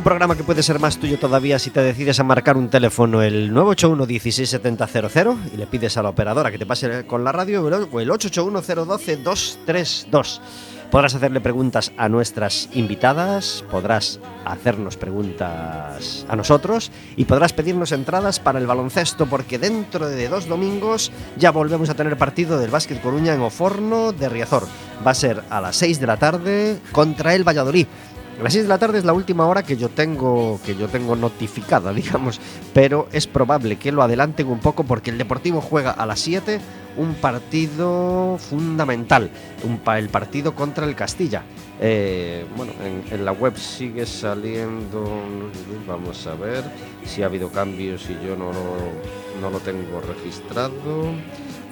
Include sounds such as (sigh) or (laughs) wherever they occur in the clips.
Un programa que puede ser más tuyo todavía si te decides a marcar un teléfono el 981 16700 y le pides a la operadora que te pase con la radio o el 881 012 232. Podrás hacerle preguntas a nuestras invitadas, podrás hacernos preguntas a nosotros y podrás pedirnos entradas para el baloncesto porque dentro de dos domingos ya volvemos a tener partido del Básquet Coruña en Oforno de Riazor. Va a ser a las 6 de la tarde contra el Valladolid. Las 6 de la tarde es la última hora que yo tengo que yo tengo notificada, (laughs) digamos, pero es probable que lo adelanten un poco porque el Deportivo juega a las 7 un partido fundamental, el partido contra el Castilla. Eh, bueno, en, en la web sigue saliendo, vamos a ver si ha habido cambios y yo no lo, no lo tengo registrado.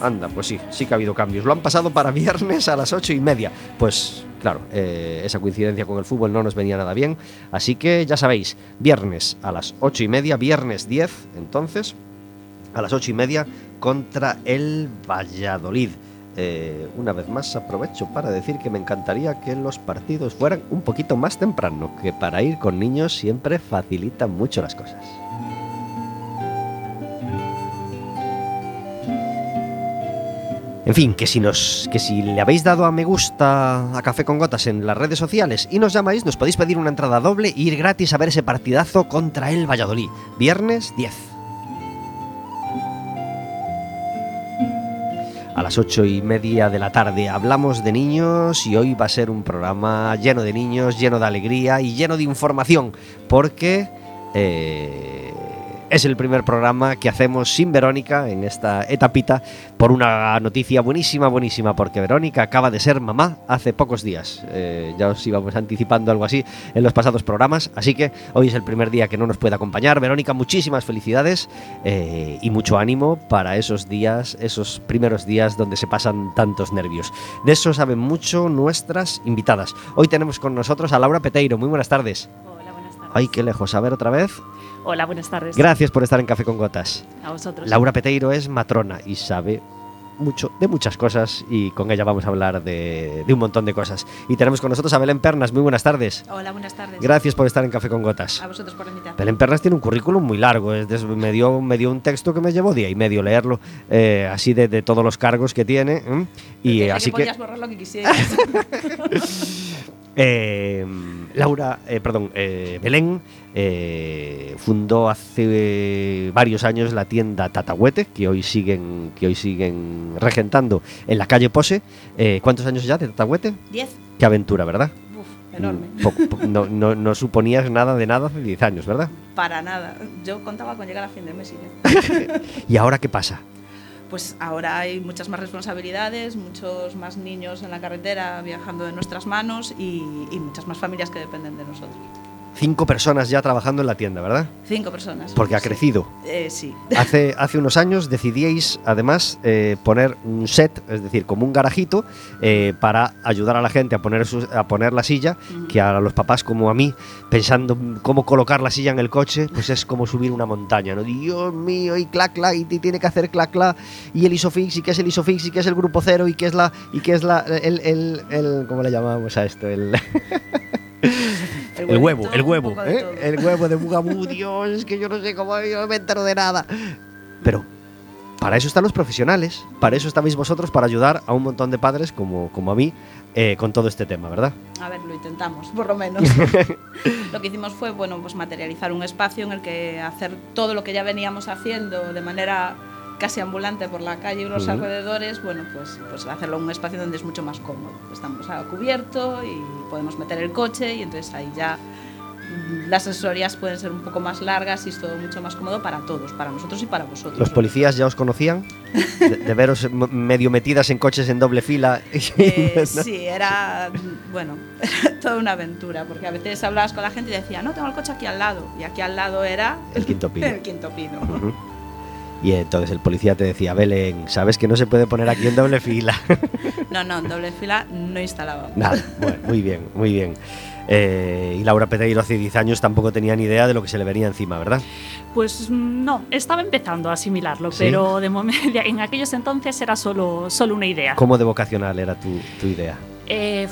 Anda, pues sí, sí que ha habido cambios. Lo han pasado para viernes a las ocho y media. Pues claro, eh, esa coincidencia con el fútbol no nos venía nada bien. Así que ya sabéis, viernes a las ocho y media, viernes 10, entonces, a las ocho y media contra el Valladolid. Eh, una vez más aprovecho para decir que me encantaría que los partidos fueran un poquito más temprano, que para ir con niños siempre facilitan mucho las cosas. En fin, que si nos que si le habéis dado a me gusta a Café con Gotas en las redes sociales y nos llamáis, nos podéis pedir una entrada doble e ir gratis a ver ese partidazo contra el Valladolid. Viernes 10. A las ocho y media de la tarde hablamos de niños y hoy va a ser un programa lleno de niños, lleno de alegría y lleno de información, porque eh, es el primer programa que hacemos sin Verónica en esta etapita por una noticia buenísima, buenísima, porque Verónica acaba de ser mamá hace pocos días. Eh, ya os íbamos anticipando algo así en los pasados programas, así que hoy es el primer día que no nos puede acompañar. Verónica, muchísimas felicidades eh, y mucho ánimo para esos días, esos primeros días donde se pasan tantos nervios. De eso saben mucho nuestras invitadas. Hoy tenemos con nosotros a Laura Peteiro. Muy buenas tardes. Ay, qué lejos. A ver otra vez. Hola, buenas tardes. Gracias por estar en Café con Gotas. A vosotros. Laura Peteiro es matrona y sabe mucho de muchas cosas y con ella vamos a hablar de, de un montón de cosas. Y tenemos con nosotros a Belén Pernas. Muy buenas tardes. Hola, buenas tardes. Gracias por estar en Café con Gotas. A vosotros por invitar. Belén Pernas tiene un currículum muy largo, es me, dio, me dio un texto que me llevó día y medio leerlo, eh, así de, de todos los cargos que tiene. ¿eh? Y así que borrar lo que quisieras. (laughs) eh, Laura, eh, perdón, eh, Belén eh, fundó hace varios años la tienda Tatahuete, que hoy siguen, que hoy siguen regentando en la calle Pose. Eh, ¿Cuántos años ya de Tatahuete? Diez. Qué aventura, ¿verdad? Enorme. Mm, no, no- no suponías nada de nada hace 10 años, ¿verdad? Para nada. Yo contaba con llegar a fin de mes y ya. (laughs) ¿Y ahora qué pasa? Pues ahora hay muchas más responsabilidades, muchos más niños en la carretera viajando de nuestras manos y, muchas más familias que dependen de nosotros. Cinco personas ya trabajando en la tienda, ¿verdad? Cinco personas. Porque ha crecido. Eh, sí. (laughs) Hace, hace unos años decidíais, además, eh, poner un set, es decir, como un garajito, eh, para ayudar a la gente a poner, a poner la silla, que a los papás como a mí, pensando cómo colocar la silla en el coche, pues es como subir una montaña, ¿no? Dios mío, y clac, clac, y te tiene que hacer clac, clac, y el isofix, y qué es el isofix, y qué es el grupo cero, y qué es la, y qué es la, el, el, el- ¿cómo le llamamos a esto? El... (laughs) El huevo, el huevo, ¿eh? el huevo de Bugaboo, Dios, es que yo no sé cómo, yo no me entero de nada. Pero para eso están los profesionales, para eso estabais vosotros, para ayudar a un montón de padres como, como a mí eh, con todo este tema, ¿verdad? A ver, lo intentamos, por lo menos. (laughs) lo que hicimos fue, bueno, pues materializar un espacio en el que hacer todo lo que ya veníamos haciendo de manera casi ambulante por la calle y los Ujú. alrededores, bueno, pues, pues hacerlo en un espacio donde es mucho más cómodo. Estamos a cubierto y podemos meter el coche y entonces ahí ya las asesorías pueden ser un poco más largas y es todo mucho más cómodo para todos, para nosotros y para vosotros. ¿Los policías ya os conocían? De, de veros medio metidas en coches en doble fila. (laughs) Eh, (laughs) sí, era, bueno, era (laughs) toda una aventura, porque a veces hablabas con la gente y decía, no, tengo el coche aquí al lado, y aquí al lado era El quinto pino. el quinto pino. Ujú. Y entonces el policía te decía, Belén, sabes que no se puede poner aquí en doble fila. (laughs) No, no, en doble fila no instalaba. Nada, bueno, muy bien, muy bien. Eh, y Laura Peteiro hace 10 años tampoco tenía ni idea de lo que se le venía encima, ¿verdad? Pues no, estaba empezando a asimilarlo, ¿Sí? pero de momento (laughs) en aquellos entonces era solo, solo una idea. ¿Cómo de vocacional era tu, tu idea? Eh,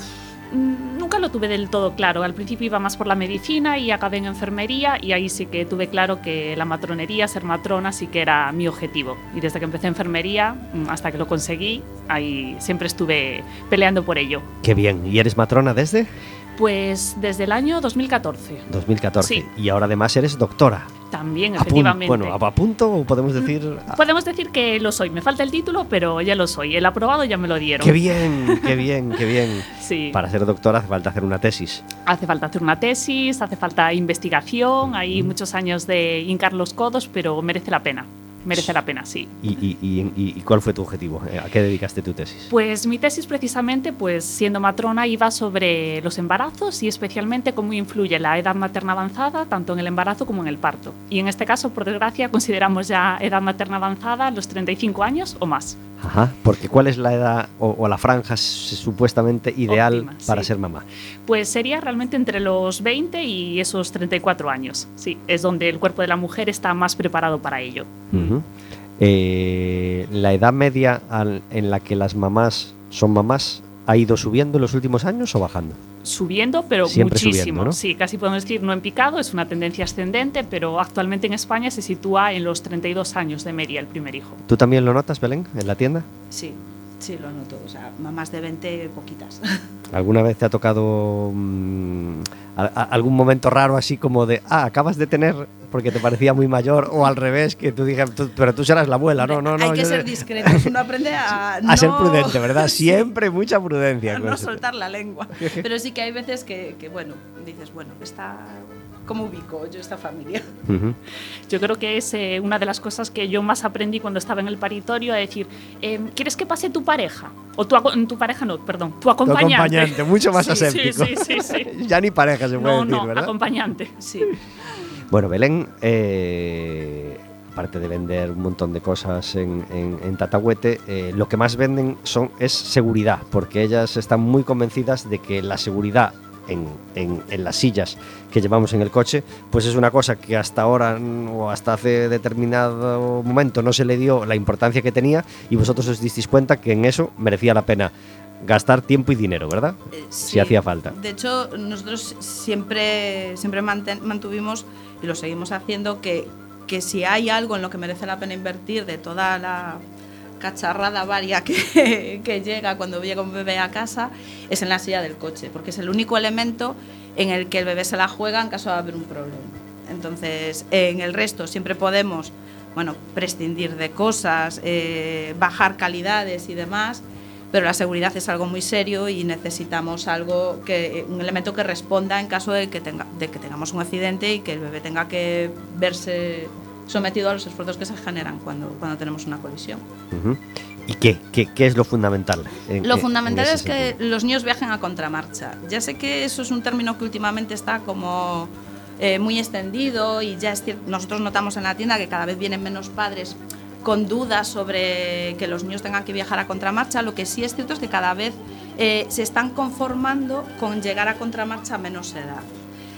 nunca lo tuve del todo claro. Al principio iba más por la medicina y acabé en enfermería y ahí sí que tuve claro que la matronería, ser matrona, sí que era mi objetivo. Y desde que empecé enfermería mm, hasta que lo conseguí, ahí siempre estuve peleando por ello. Qué bien. ¿Y eres matrona desde Pues desde el año 2014, 2014? Sí. Y ahora además eres doctora. también A efectivamente. bueno, a, punto o podemos decir... a- Podemos decir que lo soy. Me falta el título, pero ya lo soy. El aprobado ya me lo dieron. Qué bien, qué bien, qué bien. (laughs) Sí. Para ser doctora hace falta hacer una tesis. Hace falta hacer una tesis, hace falta investigación, hay muchos años de hincar los codos, pero merece la pena. Merece la pena, sí. ¿Y, y- y- cuál fue tu objetivo? Eh, ¿A qué dedicaste tu tesis? Pues mi tesis precisamente, pues siendo matrona, iba sobre los embarazos y especialmente cómo influye la edad materna avanzada tanto en el embarazo como en el parto. Y en este caso, por desgracia, consideramos ya edad materna avanzada los 35 años o más. Ajá, porque ¿cuál es la edad o, o la franja supuestamente ideal Óptima, para sí. ser mamá? Pues sería realmente entre los 20 y esos 34 años. Sí, es donde el cuerpo de la mujer está más preparado para ello. Eh, la edad media al- en la que las mamás son mamás ha ido subiendo en los últimos años o bajando? subiendo, pero Siempre muchísimo. subiendo, ¿no? Sí, casi podemos decir no en picado, es una tendencia ascendente, pero actualmente en España se sitúa en los 32 años de media el primer hijo. ¿Tú también lo notas, Belén, en la tienda? Sí, sí, lo noto. O sea, mamás de 20, poquitas. (laughs) ¿Alguna vez te ha tocado mm, a- a- algún momento raro así como de, ah, acabas de tener porque te parecía muy mayor o al revés, que tú dijeras, "Tú- pero tú serás la abuela, no, no, no. Hay que ser discretos. (laughs) Uno aprende a, A no- ser prudente, ¿verdad? (laughs) Sí, Siempre mucha prudencia. a no soltar la lengua. Pero sí que hay veces que, que, bueno, dices, bueno, está... ¿Cómo ubico yo esta familia? Ujú. (laughs) Yo creo que es eh, una de las cosas que yo más aprendí cuando estaba en el paritorio, a decir, em, ¿quieres que pase tu pareja? O tu, tu pareja no, perdón, tu Tu acompañante. acompañante, mucho más (laughs) sí, aséptico. sí, sí, sí. (laughs) ya ni pareja se puede No, decir, no, ¿verdad? acompañante. Sí. Bueno, Belén, eh, aparte de vender un montón de cosas en, en- en Tatahuete, eh, lo que más venden son, es seguridad, porque ellas están muy convencidas de que la seguridad en, en- en las sillas que llevamos en el coche, pues es una cosa que hasta ahora o hasta hace determinado momento no se le dio la importancia que tenía y vosotros os disteis cuenta que en eso merecía la pena gastar tiempo y dinero, ¿verdad? Eh, Si hacía falta. De hecho, nosotros siempre, siempre mantuvimos y lo seguimos haciendo que, que si hay algo en lo que merece la pena invertir de toda la cacharrada varia que, (laughs) llega cuando llega un bebé a casa es en la silla del coche, porque es el único elemento en el que el bebé se la juega en caso de haber un problema. Entonces, en el resto siempre podemos, bueno, prescindir de cosas, eh, bajar calidades y demás, pero la seguridad es algo muy serio y necesitamos algo que un elemento que responda en caso de que tenga de que tengamos un accidente y que el bebé tenga que verse sometido a los esfuerzos que se generan cuando, cuando tenemos una colisión. Ujú. ¿Y qué? ¿Qué, qué es lo fundamental? en- Lo en- fundamental es que sentido? los niños viajen a contramarcha. Ya sé que eso es un término que últimamente está como eh, muy extendido y ya es cier- nosotros notamos en la tienda que cada vez vienen menos padres con dudas sobre que los niños tengan que viajar a contramarcha. Lo que sí es cierto es que cada vez eh, se están conformando con llegar a contramarcha a menos edad.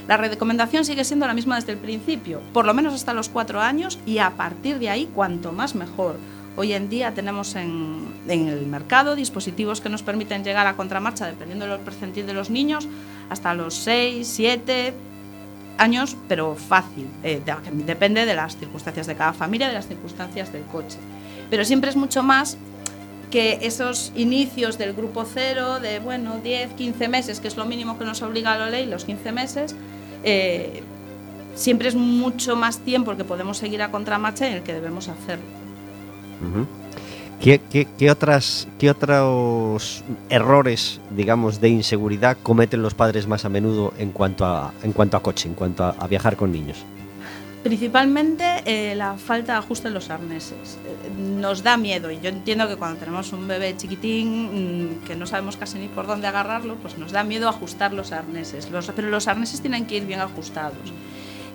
La recomendación sigue siendo la misma desde el principio, por lo menos hasta los cuatro años y a partir de ahí cuanto más mejor. Hoy en día tenemos en, en el mercado dispositivos que nos permiten llegar a contramarcha, dependiendo del percentil de los niños, hasta los 6, 7 años, pero fácil. Eh, de- depende de las circunstancias de cada familia, de las circunstancias del coche. Pero siempre es mucho más que esos inicios del grupo cero, de bueno, 10, 15 meses, que es lo mínimo que nos obliga la ley, los 15 meses, eh, siempre es mucho más tiempo que podemos seguir a contramarcha y el que debemos hacerlo. ¿Qué, qué, qué otras, ¿Qué otros errores, digamos, de inseguridad cometen los padres más a menudo en cuanto a, en cuanto a coche, en cuanto a viajar con niños? Principalmente eh, la falta de ajuste en los arneses. Eh, nos da miedo y yo entiendo que cuando tenemos un bebé chiquitín mm, que no sabemos casi ni por dónde agarrarlo, pues nos da miedo ajustar los arneses. Pero los arneses tienen que ir bien ajustados.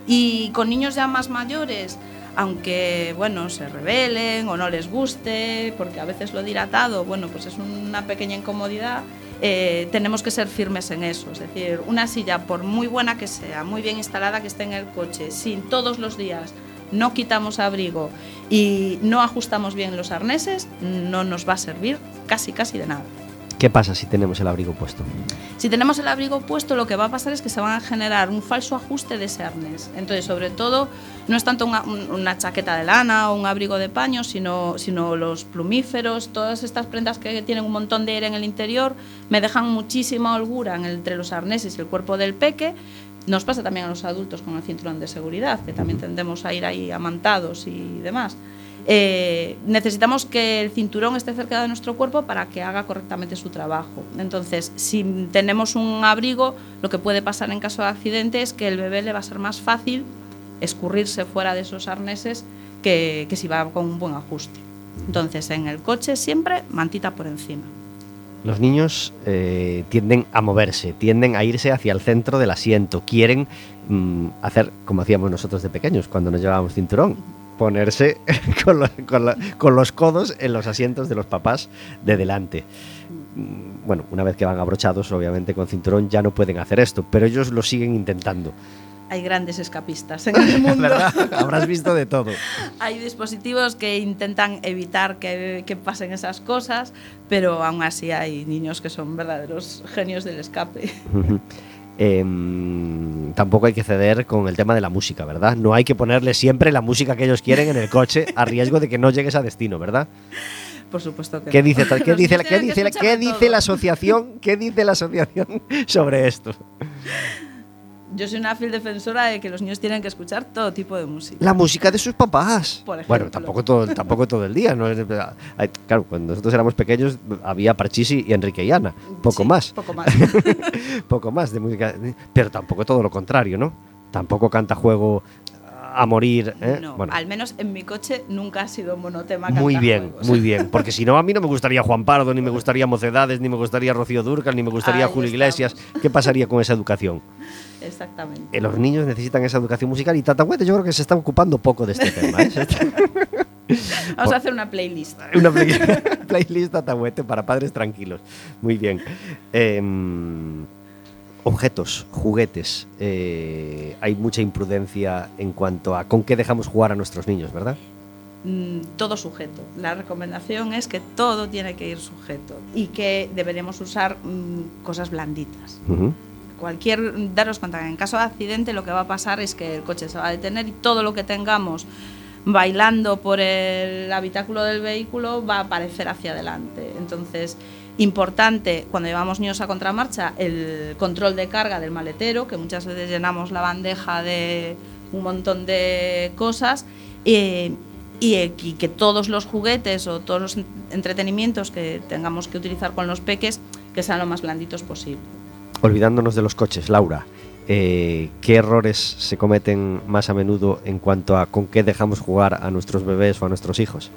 Y con niños ya más mayores, aunque bueno, se rebelen o no les guste, porque a veces lo dilatado, bueno, pues es una pequeña incomodidad, eh, tenemos que ser firmes en eso. Es decir, una silla, por muy buena que sea, muy bien instalada que esté en el coche, si todos los días no quitamos abrigo y no ajustamos bien los arneses, no nos va a servir casi casi de nada. ¿Qué pasa si tenemos el abrigo puesto? Si tenemos el abrigo puesto, lo que va a pasar es que se van a generar un falso ajuste de ese arnés. Entonces, sobre todo, no es tanto una, un- una chaqueta de lana o un abrigo de paño, sino, sino los plumíferos, todas estas prendas que tienen un montón de aire en el interior, me dejan muchísima holgura entre los arneses y el cuerpo del peque. Nos pasa también a los adultos con el cinturón de seguridad, que también tendemos a ir ahí amantados y demás. Eh, necesitamos que el cinturón esté cerca de nuestro cuerpo para que haga correctamente su trabajo. Entonces, si tenemos un abrigo, lo que puede pasar en caso de accidente es que el bebé le va a ser más fácil escurrirse fuera de esos arneses que, que si va con un buen ajuste. Entonces, en el coche siempre mantita por encima. Los niños eh, tienden a moverse, tienden a irse hacia el centro del asiento, quieren mm, hacer como hacíamos nosotros de pequeños cuando nos llevábamos cinturón, ponerse (laughs) con, lo- con la- con los codos en los asientos de los papás de delante. Mm, Bueno, una vez que van abrochados, obviamente con cinturón ya no pueden hacer esto, pero ellos lo siguen intentando. Hay grandes escapistas en (laughs) el mundo. ¿Verdad? Habrás visto de todo. Hay dispositivos que intentan evitar que, que pasen esas cosas, pero aún así hay niños que son verdaderos genios del escape. Em, tampoco hay que ceder con el tema de la música, ¿verdad? No hay que ponerle siempre la música que ellos quieren en el coche a (laughs) riesgo de que no llegues a destino, ¿verdad? Por supuesto que ¿Qué no. dice, qué dice, qué dice, qué dice la asociación? ¿Qué dice la asociación sobre esto? (laughs) Yo soy una fiel defensora de que los niños tienen que escuchar todo tipo de música. La música de sus papás. Por ejemplo. bueno, tampoco todo, tampoco todo el día. ¿no? Claro, cuando nosotros éramos pequeños había Parchisi y Enrique y Ana. Poco Sí, más. Poco más. (laughs) poco más de música. Pero tampoco todo lo contrario, ¿no? Tampoco canta juego a morir. ¿eh? No, Bueno, al menos en mi coche nunca ha sido monotema. muy bien, muy bien. Porque (laughs) si no, a mí no me gustaría Juan Pardo, ni me gustaría Mocedades, ni me gustaría Rocío Durcal, ni me gustaría Ahí Julio Iglesias. ¿Qué pasaría con esa educación? Exactamente. Eh, los niños necesitan esa educación musical y Tatahuete yo creo que se está ocupando poco de este tema. ¿eh? (laughs) Vamos a hacer una playlist. (laughs) Una play- playlist Tatahuete para padres tranquilos. Muy bien. Em, objetos, juguetes. eh, hay mucha imprudencia en cuanto a con qué dejamos jugar a nuestros niños, ¿verdad? Mm, todo sujeto. La recomendación es que todo tiene que ir sujeto y que deberemos usar mm, cosas blanditas. Cualquier, daros cuenta que en caso de accidente lo que va a pasar es que el coche se va a detener y todo lo que tengamos bailando por el habitáculo del vehículo va a aparecer hacia adelante. Entonces, importante cuando llevamos niños a contramarcha el control de carga del maletero, que muchas veces llenamos la bandeja de un montón de cosas. eh, y, eh, y que todos los juguetes o todos los en- entretenimientos que tengamos que utilizar con los peques que sean lo más blanditos posible. Olvidándonos de los coches, Laura. eh, ¿Qué errores se cometen más a menudo en cuanto a con qué dejamos jugar a nuestros bebés o a nuestros hijos?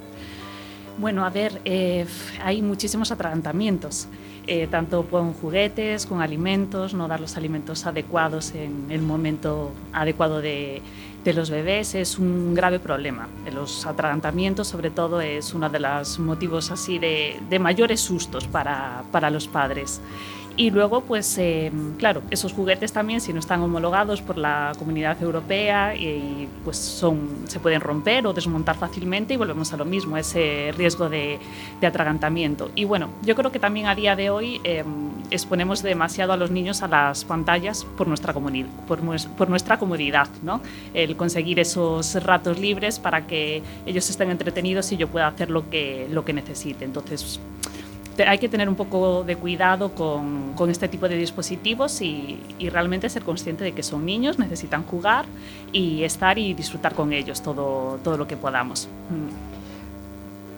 Bueno, a ver, eh, hay muchísimos atragantamientos, eh, tanto con juguetes, con alimentos, no dar los alimentos adecuados en el momento adecuado de, de los bebés es un grave problema. Eh, Los atragantamientos, sobre todo, es uno de los motivos así de, de mayores sustos para, para los padres. Y luego, pues eh, claro, esos juguetes también, si no están homologados por la comunidad europea, y, pues son, se pueden romper o desmontar fácilmente y volvemos a lo mismo, ese riesgo de, de atragantamiento. Y bueno, yo creo que también a día de hoy eh, exponemos demasiado a los niños a las pantallas por nuestra, por, por nuestra comodidad, ¿no? El conseguir esos ratos libres para que ellos estén entretenidos y yo pueda hacer lo que, lo que necesite. Entonces, hay que tener un poco de cuidado con, con este tipo de dispositivos y, y realmente ser consciente de que son niños, necesitan jugar y estar y disfrutar con ellos todo, todo lo que podamos. Mm.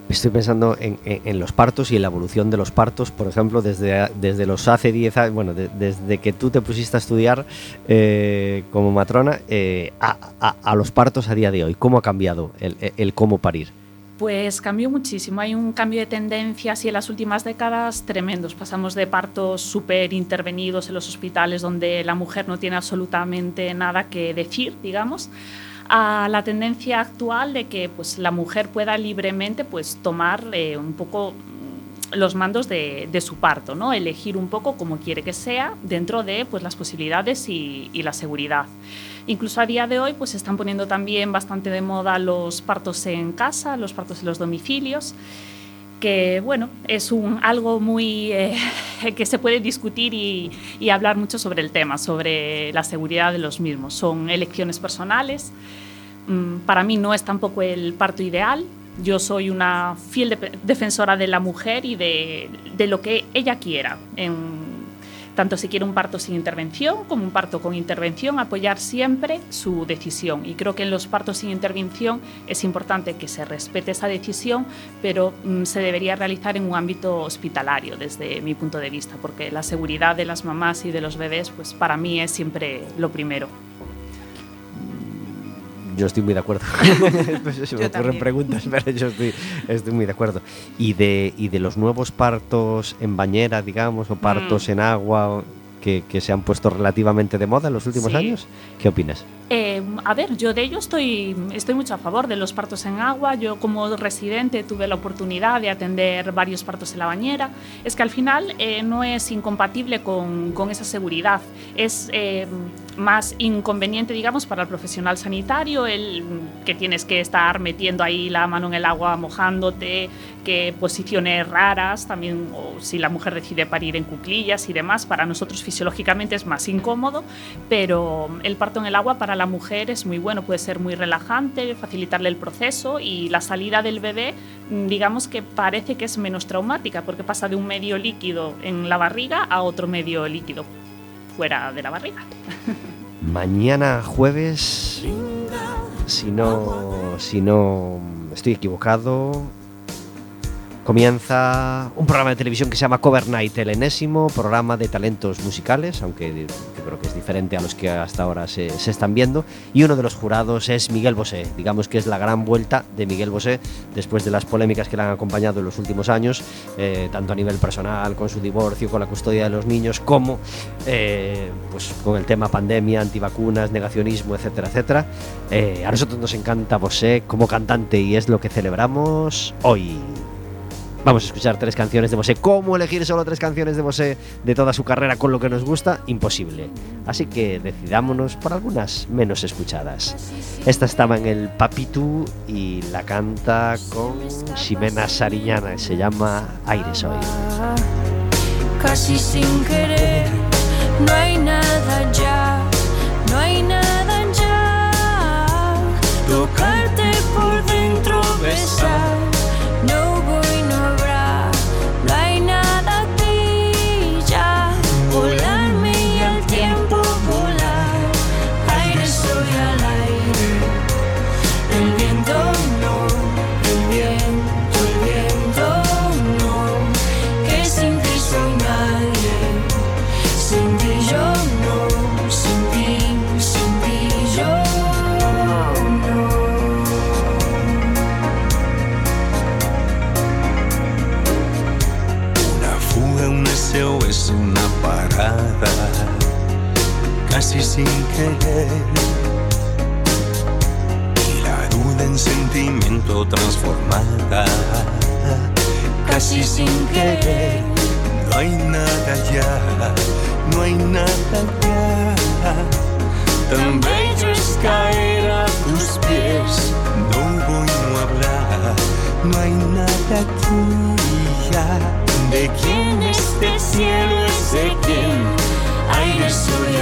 Estoy pensando en, en- en los partos y en la evolución de los partos, por ejemplo, desde, desde los hace 10 años, bueno, de- desde que tú te pusiste a estudiar eh, como matrona eh, a, a- a los partos a día de hoy. ¿Cómo ha cambiado el, el cómo parir? Pues cambió muchísimo. Hay un cambio de tendencias y en las últimas décadas tremendos. Pasamos de partos súper intervenidos en los hospitales donde la mujer no tiene absolutamente nada que decir, digamos, a la tendencia actual de que pues, la mujer pueda libremente pues, tomar eh, un poco mm, los mandos de, su parto, ¿no? elegir un poco como quiere que sea dentro de pues, las posibilidades y, y la seguridad. Incluso a día de hoy pues se están poniendo también bastante de moda los partos en casa, los partos en los domicilios, que bueno, es un, algo muy eh, (laughs) que se puede discutir y, hablar mucho sobre el tema, sobre la seguridad de los mismos. Son elecciones personales. Mm, Para mí no es tampoco el parto ideal. Yo soy una fiel de- defensora de la mujer y de, de lo que ella quiera. Tanto si quiere un parto sin intervención como un parto con intervención, apoyar siempre su decisión. Y creo que en los partos sin intervención es importante que se respete esa decisión, pero mm, se debería realizar en un ámbito hospitalario, desde mi punto de vista, porque la seguridad de las mamás y de los bebés, pues para mí es siempre lo primero. Yo estoy muy de acuerdo. (laughs) Pues se me Yo ocurren preguntas, pero yo estoy, estoy muy de acuerdo. Y de, y de los nuevos partos en bañera, digamos, o partos Mm. en agua que, que se han puesto relativamente de moda en los últimos Sí. años, ¿qué opinas? Eh, a ver, yo de ello estoy, estoy mucho a favor de los partos en agua. Yo como residente tuve la oportunidad de atender varios partos en la bañera. Es que al final eh, no es incompatible con, con esa seguridad. Es eh, más inconveniente, digamos, para el profesional sanitario, el que tienes que estar metiendo ahí la mano en el agua, mojándote, que posiciones raras, también, o si la mujer decide parir en cuclillas y demás, para nosotros fisiológicamente es más incómodo, pero el parto en el agua para la mujer es muy bueno, puede ser muy relajante, facilitarle el proceso y la salida del bebé, digamos que parece que es menos traumática, porque pasa de un medio líquido en la barriga a otro medio líquido fuera de la barriga. Mañana jueves, si no, si no estoy equivocado, comienza un programa de televisión que se llama Cover Night, el enésimo programa de talentos musicales, aunque creo que es diferente a los que hasta ahora se, se están viendo. Y uno de los jurados es Miguel Bosé, digamos que es la gran vuelta de Miguel Bosé después de las polémicas que le han acompañado en los últimos años, eh, tanto a nivel personal, con su divorcio, con la custodia de los niños, como eh, pues, con el tema pandemia, antivacunas, negacionismo, etcétera, etcétera. Eh, a nosotros nos encanta Bosé como cantante y es lo que celebramos hoy. Vamos a escuchar tres canciones de Bosé. ¿Cómo elegir solo tres canciones de Bosé de toda su carrera con lo que nos gusta? Imposible. Así que decidámonos por algunas menos escuchadas. Esta estaba en el Papitu y la canta con Ximena Sariñana. Se llama Aires hoy. casi sin querer. No hay nada ya, no hay nada ya. Tocarte por dentro, besar. Casi sin querer. Y la duda en sentimiento transformada, Casi sin querer. no hay nada ya, no hay nada ya. Tan bello es caer a tus pies, no voy a hablar, no hay nada aquí ya. De quién este cielo es de quién, Aire soy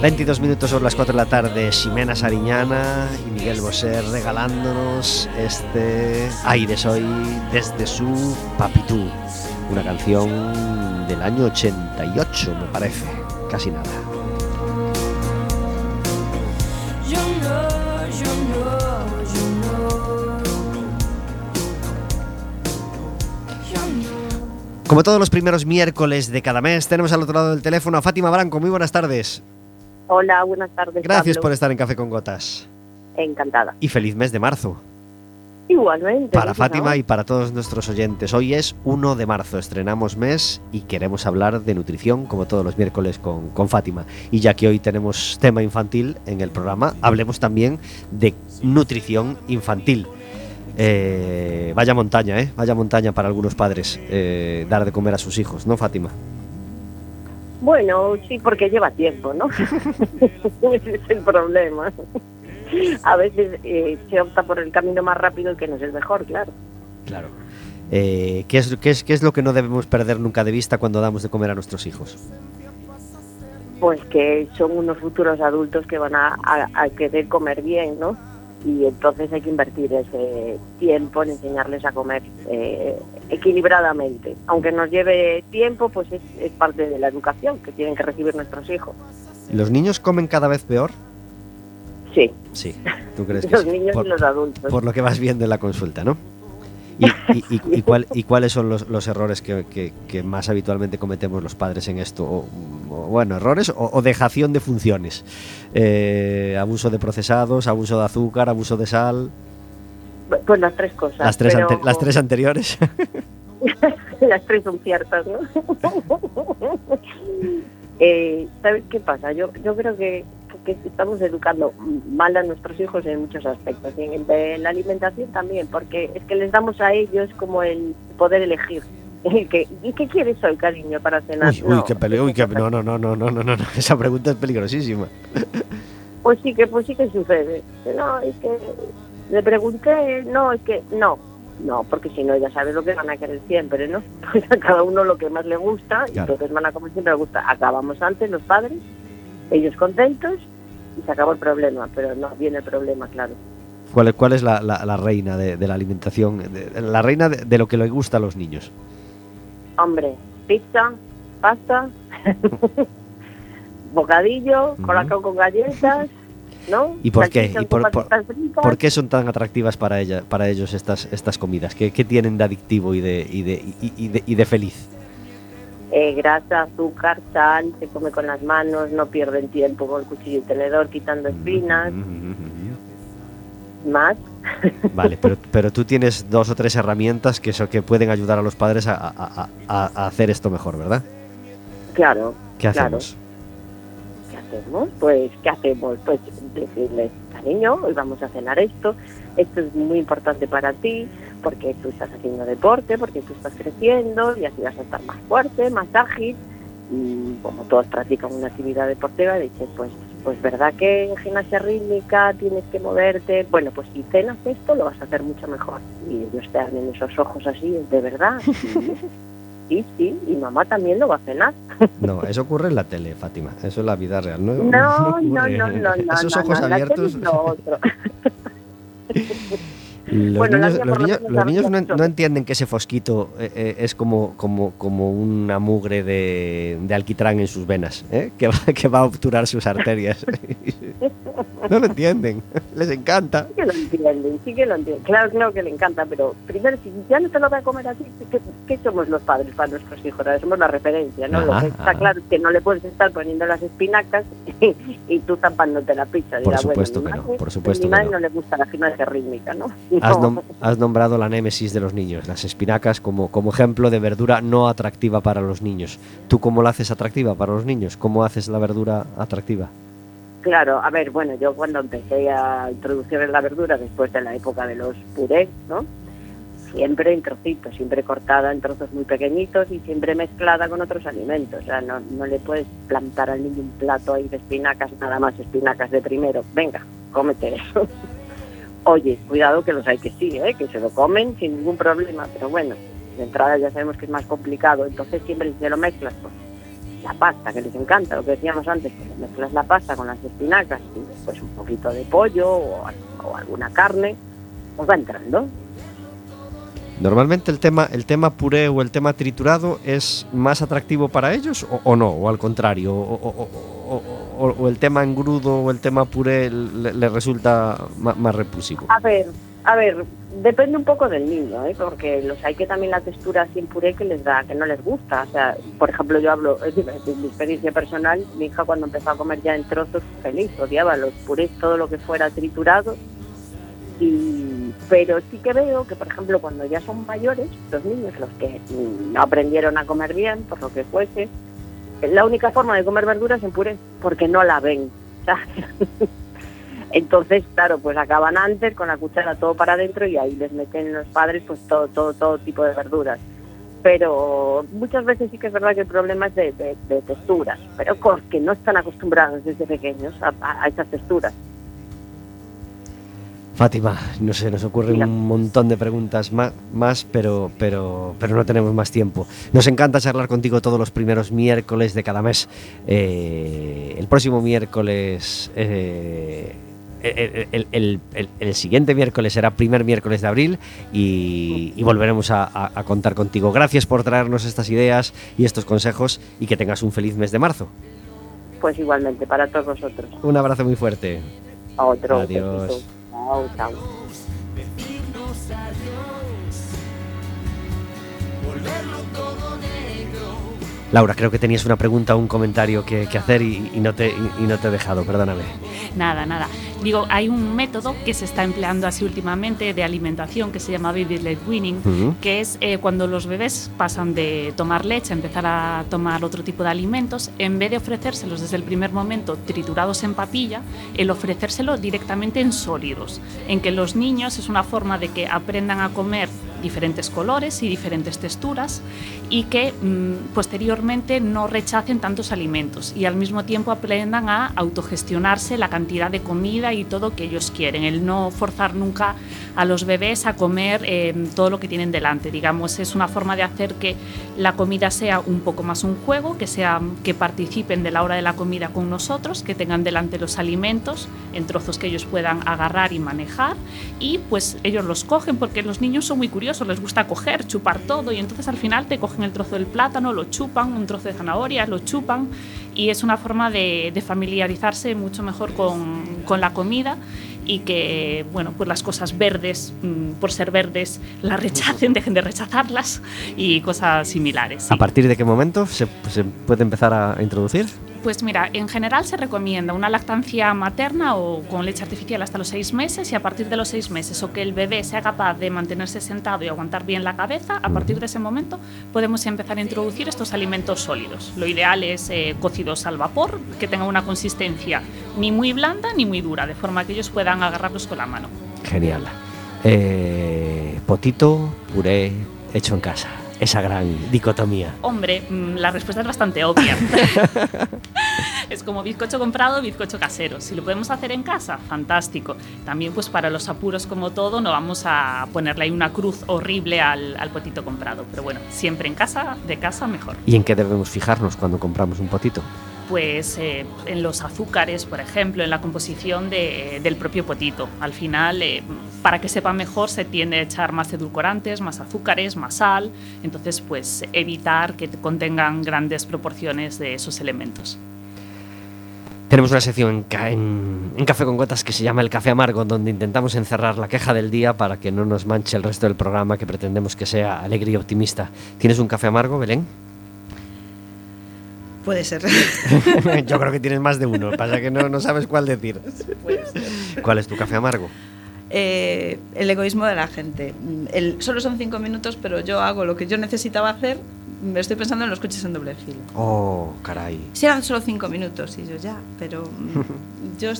22 minutos sobre las 4 de la tarde, Ximena Sariñana y Miguel Bosé regalándonos este aire soy desde su Papitú, una canción del año 88 me parece, casi nada. Como todos los primeros miércoles de cada mes, tenemos al otro lado del teléfono a Fátima Branco. Muy buenas tardes. Hola, buenas tardes. Gracias Pablo. por estar en Café con Gotas. Encantada. Y feliz mes de marzo. Igualmente. Para. Fátima y para todos nuestros oyentes. Hoy es 1 de marzo, estrenamos mes y queremos hablar de nutrición como todos los miércoles con, con Fátima. Y ya que hoy tenemos tema infantil en el programa, hablemos también de nutrición infantil. Eh, vaya montaña, ¿eh? Vaya montaña para algunos padres eh, dar de comer a sus hijos, ¿no, Fátima? Bueno, sí, porque lleva tiempo, ¿no? (laughs) Ese es el problema. A veces eh, se opta por el camino más rápido que no es el mejor, claro. Claro. Eh, ¿qué, es, qué, es, ¿Qué es lo que no debemos perder nunca de vista cuando damos de comer a nuestros hijos? Pues que son unos futuros adultos que van a, a- a querer comer bien, ¿no? Y entonces hay que invertir ese tiempo en enseñarles a comer eh, equilibradamente. Aunque nos lleve tiempo, pues es, es parte de la educación que tienen que recibir nuestros hijos. ¿Los niños comen cada vez peor? Sí, Sí, ¿tú crees que (laughs) los sí? niños Por- y los adultos. por lo que vas viendo en la consulta, ¿no? ¿Y, y- y- cuál- y cuáles son los, los errores que, que- que más habitualmente cometemos los padres en esto? O, o, bueno, errores o, o dejación de funciones. Eh, abuso de procesados, abuso de azúcar, abuso de sal. Pues las tres cosas. Las tres, pero- las tres anteriores. (laughs) las tres son ciertas, ¿no? (laughs) eh, ¿Sabes qué pasa? Yo, yo creo que, que estamos educando mal a nuestros hijos en muchos aspectos y en de la alimentación también, porque es que les damos a ellos como el poder elegir. (laughs) Que, ¿Y qué quieres hoy, cariño, para cenar? Uy, uy, no, qué peligro, uy, qué, no, no, no, no, no, no, (laughs) esa pregunta es peligrosísima. (laughs) Pues sí que, pues sí que sucede. No, es que le pregunté, no, es que no, no, porque si no ya sabes lo que van a querer siempre, ¿no? Pues a cada uno lo que más le gusta, y entonces van a comer siempre le gusta. Acabamos antes los padres, ellos contentos, y se acabó el problema, pero no viene el problema, claro. ¿Cuál, es- cuál es la, la- la reina de, de la alimentación? de- la reina de, de lo que le gusta a los niños. Hombre, pizza, pasta, (laughs) bocadillo, colacao con galletas, ¿no? (laughs) ¿Y por qué? ¿Y por- por-. ¿Por qué son tan atractivas para ella, para ellos estas, estas comidas? ¿Qué, qué tienen de adictivo y de, y de, y- y de, y de feliz? Eh, grasa, azúcar, sal, se come con las manos, no pierden tiempo con el cuchillo y tenedor quitando espinas, Mm, mm, mm, más. mm. Vale, pero, (laughs) pero tú tienes dos o tres herramientas que, so- que pueden ayudar a los padres a, a- a- hacer esto mejor, ¿verdad? Claro, ¿Qué Claro. hacemos? ¿qué hacemos? Pues, ¿qué hacemos? Pues decirles, cariño, hoy vamos a cenar esto, esto es muy importante para ti, porque tú estás haciendo deporte, porque tú estás creciendo y así vas a estar más fuerte, más ágil. Y como todos practican una actividad deportiva, dices, pues, pues verdad que en gimnasia rítmica tienes que moverte. Bueno, pues si cenas esto lo vas a hacer mucho mejor. Y ellos te abren esos ojos así, de verdad. (laughs) Sí, sí, y mamá también lo va a cenar. No, eso ocurre en la tele, Fátima. Eso es la vida real. No, No, (laughs) no, no, no, no. Esos ojos abiertos. (laughs) Los Bueno, niños, los los no entienden que ese fosquito eh, eh, es como, como, como una mugre de, de alquitrán en sus venas, ¿eh? que, va, (laughs) que va a obturar sus arterias. No lo entienden. (laughs) Les encanta. Sí que lo entienden, sí que lo entienden. Claro, claro que le encanta, pero primero, si ya no te lo va a comer así, ¿qué, qué somos los padres para nuestros hijos? Ahora somos la referencia, ¿no? lo Ajá, que está ajá. claro es que no le puedes estar poniendo las espinacas (laughs) y, tú tapándote la pizza. Por Dirá, supuesto bueno, que no, por supuesto mi que madre no. no. le gusta la gimnasia rítmica, ¿no? (laughs) Has, No. nom- has nombrado la némesis de los niños, las espinacas, como, como ejemplo de verdura no atractiva para los niños. ¿Tú cómo la haces atractiva para los niños? ¿Cómo haces la verdura atractiva? Claro, a ver, bueno, yo cuando empecé a introducir la verdura después de la época de los purés, ¿no? Siempre en trocitos, siempre cortada en trozos muy pequeñitos y siempre mezclada con otros alimentos. O sea, no, no le puedes plantar al niño un plato ahí de espinacas, nada más espinacas de primero. Venga, cómete eso. (laughs) Oye, cuidado que los hay que sí, ¿eh? que se lo comen sin ningún problema, pero bueno, de entrada ya sabemos que es más complicado. Entonces siempre si se lo mezclas, pues la pasta que les encanta, lo que decíamos antes, que mezclas la pasta con las espinacas y pues un poquito de pollo o, o alguna carne, pues va entrando. Normalmente el tema, el tema puré o el tema triturado es más atractivo para ellos o, o no, o al contrario, o, o- el tema engrudo o el tema puré le, le resulta ma- más repulsivo. A ver, a ver, depende un poco del niño, ¿eh? porque los hay que también la textura sin puré que les da, que no les gusta. O sea, por ejemplo, yo hablo (laughs) de mi experiencia personal, mi hija cuando empezó a comer ya en trozos, feliz, odiaba los purés, todo lo que fuera triturado. Y, pero sí que veo que, por ejemplo, cuando ya son mayores, los niños, los que no aprendieron a comer bien, por lo que fuese, la única forma de comer verduras es en puré, porque no la ven. (laughs) Entonces, claro, pues acaban antes con la cuchara todo para adentro y ahí les meten los padres pues todo, todo, todo tipo de verduras. Pero muchas veces sí que es verdad que el problema es de, de- de texturas, pero porque no están acostumbrados desde pequeños a, a- a esas texturas. Fátima, no sé, nos ocurren un montón de preguntas ma- más, pero, pero, pero no tenemos más tiempo. Nos encanta charlar contigo todos los primeros miércoles de cada mes. Eh, el próximo miércoles, eh, el, el- el- siguiente miércoles será primer miércoles de abril y, y volveremos a, a- a contar contigo. Gracias por traernos estas ideas y estos consejos y que tengas un feliz mes de marzo. Pues igualmente para todos vosotros. Un abrazo muy fuerte. A otro. Adiós. Chao, chao. Laura, creo que tenías una pregunta o un comentario que, que hacer y, y no te, y- y no te he dejado, perdóname. Nada, nada. Digo, hay un método que se está empleando así últimamente de alimentación que se llama Baby Led Winning, que es eh, cuando los bebés pasan de tomar leche a empezar a tomar otro tipo de alimentos, en vez de ofrecérselos desde el primer momento triturados en papilla, el ofrecérselo directamente en sólidos, en que los niños es una forma de que aprendan a comer diferentes colores y diferentes texturas y que mm, posteriormente no rechacen tantos alimentos y al mismo tiempo aprendan a autogestionarse la cantidad de comida y todo que ellos quieren, el no forzar nunca a los bebés a comer eh, todo lo que tienen delante, digamos, es una forma de hacer que la comida sea un poco más un juego, que sea que participen de la hora de la comida con nosotros, que tengan delante los alimentos en trozos que ellos puedan agarrar y manejar y pues ellos los cogen porque los niños son muy curiosos, les gusta coger, chupar todo y entonces al final te cogen el trozo del plátano, lo chupan, un trozo de zanahoria, lo chupan y es una forma de, de familiarizarse mucho mejor con, con la comida y que, bueno, pues las cosas verdes, mm, por ser verdes, las rechacen, dejen de rechazarlas y cosas similares. sí. ¿A partir de qué momento se, se puede empezar a introducir? Pues mira, en general se recomienda una lactancia materna o con leche artificial hasta los seis meses y a partir de los seis meses o que el bebé sea capaz de mantenerse sentado y aguantar bien la cabeza, a partir de ese momento podemos empezar a introducir estos alimentos sólidos. Lo ideal es eh, cocidos al vapor, que tengan una consistencia ni muy blanda ni muy dura, de forma que ellos puedan agarrarlos con la mano. Genial. Eh, potito, puré, hecho en casa. Esa gran dicotomía. Hombre, mm, la respuesta es bastante obvia. (laughs) es como bizcocho comprado, bizcocho casero. Si lo podemos hacer en casa, fantástico. También pues para los apuros como todo, no vamos a ponerle ahí una cruz horrible al, al potito comprado. Pero bueno, siempre en casa, de casa mejor. ¿Y en qué debemos fijarnos cuando compramos un potito? Pues eh, en los azúcares, por ejemplo, en la composición de- del propio potito. Al final, eh, para que sepa mejor, se tiende a echar más edulcorantes, más azúcares, más sal. Entonces, pues evitar que contengan grandes proporciones de esos elementos. Tenemos una sección en, en Café con Gotas que se llama El Café Amargo, donde intentamos encerrar la queja del día para que no nos manche el resto del programa que pretendemos que sea alegre y optimista. ¿Tienes un café amargo, Belén? Puede ser. (laughs) Yo creo que tienes más de uno, pasa que no, no sabes cuál decir. ¿Cuál es tu café amargo? Eh, el egoísmo de la gente. El, solo son cinco minutos, pero yo hago lo que yo necesitaba hacer. Me estoy pensando en los coches en doble fila. Oh, caray. Si eran solo cinco minutos, y yo ya, pero (laughs) yo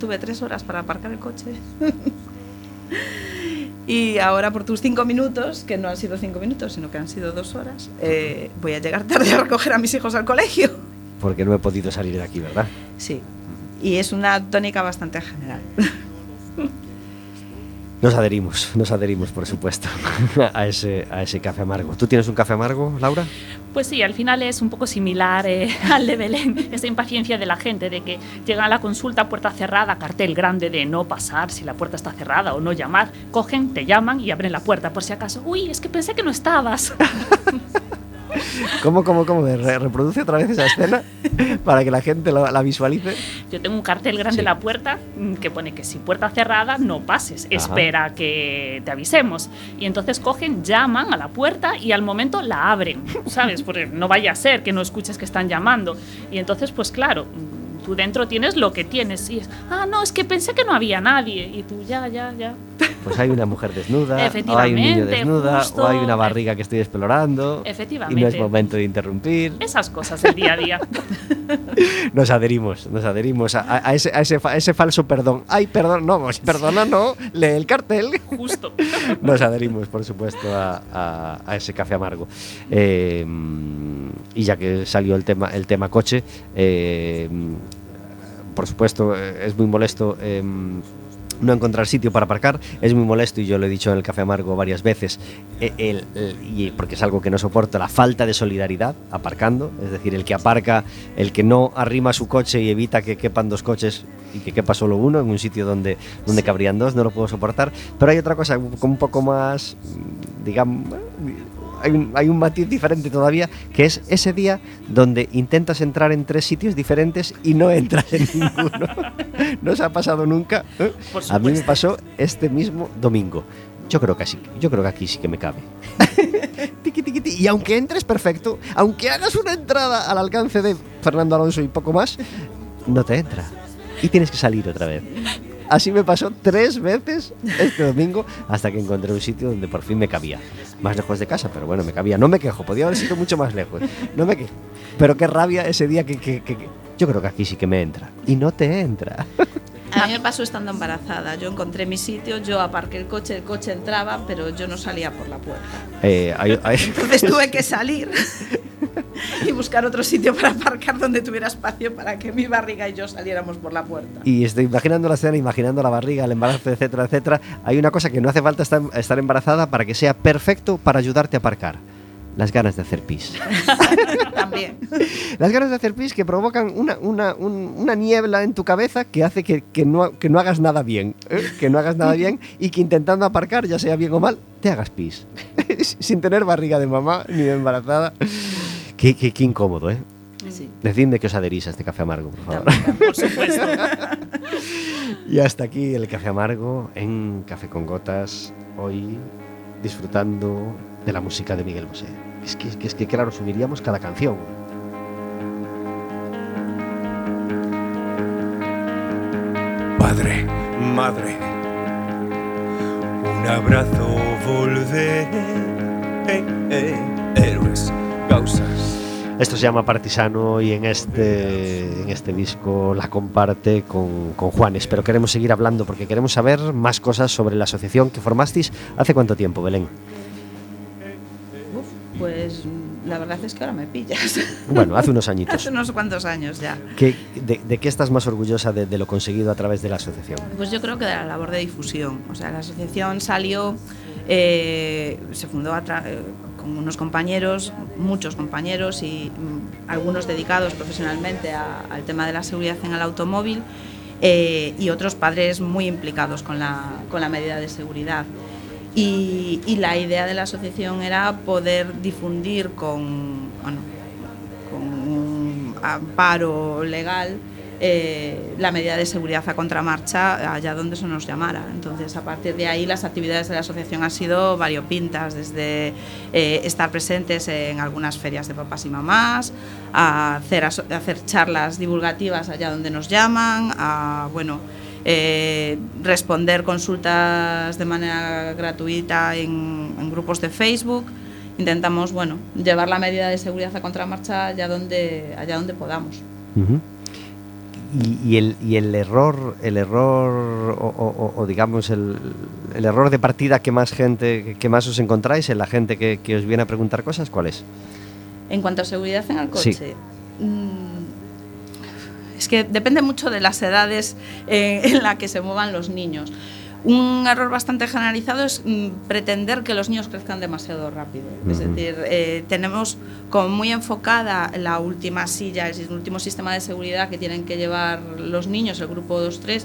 tuve tres horas para aparcar el coche. (laughs) y ahora por tus cinco minutos, que no han sido cinco minutos, sino que han sido dos horas, eh, voy a llegar tarde a recoger a mis hijos al colegio. Porque no he podido salir de aquí, ¿verdad? Sí, y es una tónica bastante general. (laughs) Nos adherimos, nos adherimos, por supuesto, (laughs) a ese, a ese café amargo. ¿Tú tienes un café amargo, Laura? Pues sí, al final es un poco similar eh, (laughs) al de Belén, esa impaciencia de la gente de que llegan a la consulta puerta cerrada, cartel grande de no pasar si la puerta está cerrada o no llamar, cogen, te llaman y abren la puerta por si acaso. Uy, es que pensé que no estabas. (laughs) ¿Cómo, cómo, cómo? Re- reproduce otra vez esa escena para que la gente lo- la visualice. Yo tengo un cartel grande Sí. en la puerta mm, que pone que si puerta cerrada no pases, espera que te avisemos. Y entonces cogen, llaman a la puerta y al momento la abren, ¿sabes? Porque no vaya a ser que no escuches que están llamando. Y entonces, pues claro, tú dentro tienes lo que tienes. Y es, ah, no, es que pensé que no había nadie. Y tú, ya, ya, ya. Pues hay una mujer desnuda, o hay un niño desnuda, justo. o hay una barriga que estoy explorando. Efectivamente. Y no es momento de interrumpir. Esas cosas del día a día. (laughs) Nos adherimos, nos adherimos a, ese, a, ese, a ese falso perdón. Ay, perdón, no, perdona, no, lee el cartel. Justo. (laughs) Nos adherimos, por supuesto, a, a- a ese café amargo. Eh, y ya que salió el tema, el tema coche, eh, por supuesto, eh, es muy molesto. eh, no encontrar sitio para aparcar. Es muy molesto y yo lo he dicho en el café amargo varias veces eh, el- el- y porque es algo que no soporto la falta de solidaridad aparcando. Es decir el que aparca el que no arrima su coche y evita que quepan dos coches y que quepa solo uno en un sitio donde donde cabrían dos no lo puedo soportar. Pero hay otra cosa como un poco más digamos hay un, hay un matiz diferente todavía, que es ese día donde intentas entrar en tres sitios diferentes y no entras en ninguno. (laughs) ¿No os ha pasado nunca? ¿Eh? A mí me pasó este mismo domingo. Yo creo que así, yo creo que aquí sí que me cabe. (laughs) Y aunque entres perfecto, aunque hagas una entrada al alcance de Fernando Alonso y poco más, no te entra. Y tienes que salir otra vez. Así me pasó tres veces este domingo hasta que encontré un sitio donde por fin me cabía. Más lejos de casa, pero bueno, me cabía. No me quejo, podía haber sido mucho más lejos. No me quejo. Pero qué rabia ese día que, que- que- Yo creo que aquí sí que me entra. Y no te entra. A mí me pasó estando embarazada. Yo encontré mi sitio, yo aparqué el coche, el coche entraba, pero yo no salía por la puerta. Eh, hay- hay- Entonces tuve que salir (laughs) y buscar otro sitio para aparcar donde tuviera espacio para que mi barriga y yo saliéramos por la puerta. y estoy imaginando la escena, imaginando la barriga, el embarazo, etcétera, etcétera. Hay una cosa que no hace falta estar, estar embarazada para que sea perfecto para ayudarte a aparcar. Las ganas de hacer pis. (laughs) También. Las ganas de hacer pis que provocan una, una, un- una niebla en tu cabeza que hace que, que no, que no hagas nada bien. ¿eh? Que no hagas nada bien y que intentando aparcar, ya sea bien o mal, te hagas pis. (laughs) Sin tener barriga de mamá ni de embarazada. Qué, qué- qué incómodo, ¿eh? Sí. Decidme que os adherís a este café amargo, por favor. También, por supuesto. (laughs) Y hasta aquí el café amargo en Café con Gotas, hoy disfrutando de la música de Miguel Bosé. Es que, es que, claro, subiríamos cada canción. Padre, madre, un abrazo volveré. Eh, eh, héroes, causas. Esto se llama Partisano y en este, en este disco la comparte con, con Juanes. Pero queremos seguir hablando porque queremos saber más cosas sobre la asociación que formasteis hace cuánto tiempo, Belén. Pues la verdad es que ahora me pillas. (laughs) Bueno, hace unos añitos. Hace unos cuantos años ya. ¿Qué- de, de qué estás más orgullosa de, de lo conseguido a través de la asociación? Pues yo creo que de la labor de difusión. O sea, la asociación salió, eh, se fundó a eh, con unos compañeros, muchos compañeros y mm, algunos dedicados profesionalmente a- al tema de la seguridad en el automóvil eh, y otros padres muy implicados con la, con la medida de seguridad. Y, la idea de la asociación era poder difundir con, bueno, con un amparo legal eh, la medida de seguridad a contramarcha allá donde se nos llamara. Entonces, a partir de ahí, las actividades de la asociación han sido variopintas, desde eh, estar presentes en algunas ferias de papás y mamás, a hacer, a hacer charlas divulgativas allá donde nos llaman, a bueno, eh, responder consultas de manera gratuita en, en grupos de Facebook. Intentamos bueno, llevar la medida de seguridad a contramarcha allá donde, allá donde podamos. Y, y el, y el error, el error o, o- o digamos el, el error de partida que más gente, que más os encontráis en la gente que, que os viene a preguntar cosas, ¿cuál es? En cuanto a seguridad en el Sí. coche, mm, es que depende mucho de las edades eh, (laughs) en la que se muevan los niños. Un error bastante generalizado es mm, pretender que los niños crezcan demasiado rápido. Es decir, eh, tenemos como muy enfocada la última silla, el último sistema de seguridad que tienen que llevar los niños, el grupo 2-3,